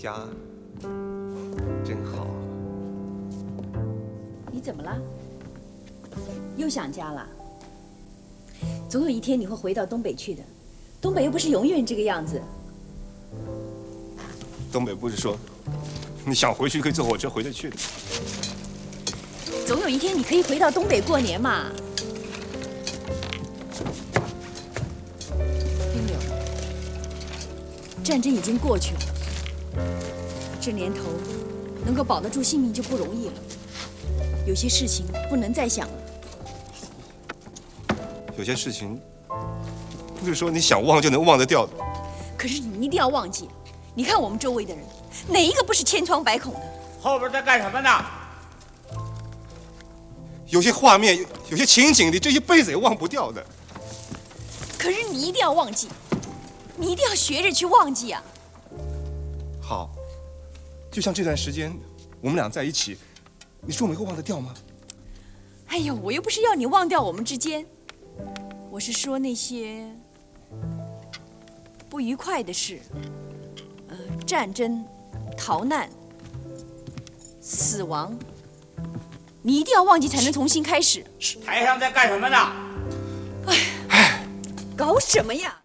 家真好。你怎么了？又想家了？总有一天你会回到东北去的。东北又不是永远这个样子。东北不是说你想回去可以坐火车回得去的。总有一天你可以回到东北过年嘛。冰柳，战争已经过去了，这年头能够保得住性命就不容易了。有些事情不能再想了。有些事情不是说你想忘就能忘得掉的。可是你一定要忘记，你看我们周围的人，哪一个不是千疮百孔的？后边在干什么呢？有些画面，有些情景，你这一辈子也忘不掉的。可是你一定要忘记，你一定要学着去忘记啊！好，就像这段时间我们俩在一起，你说我们会忘得掉吗？哎呀，我又不是要你忘掉我们之间，我是说那些不愉快的事，呃，战争、逃难、死亡，你一定要忘记才能重新开始。台上在干什么呢？哎，搞什么呀？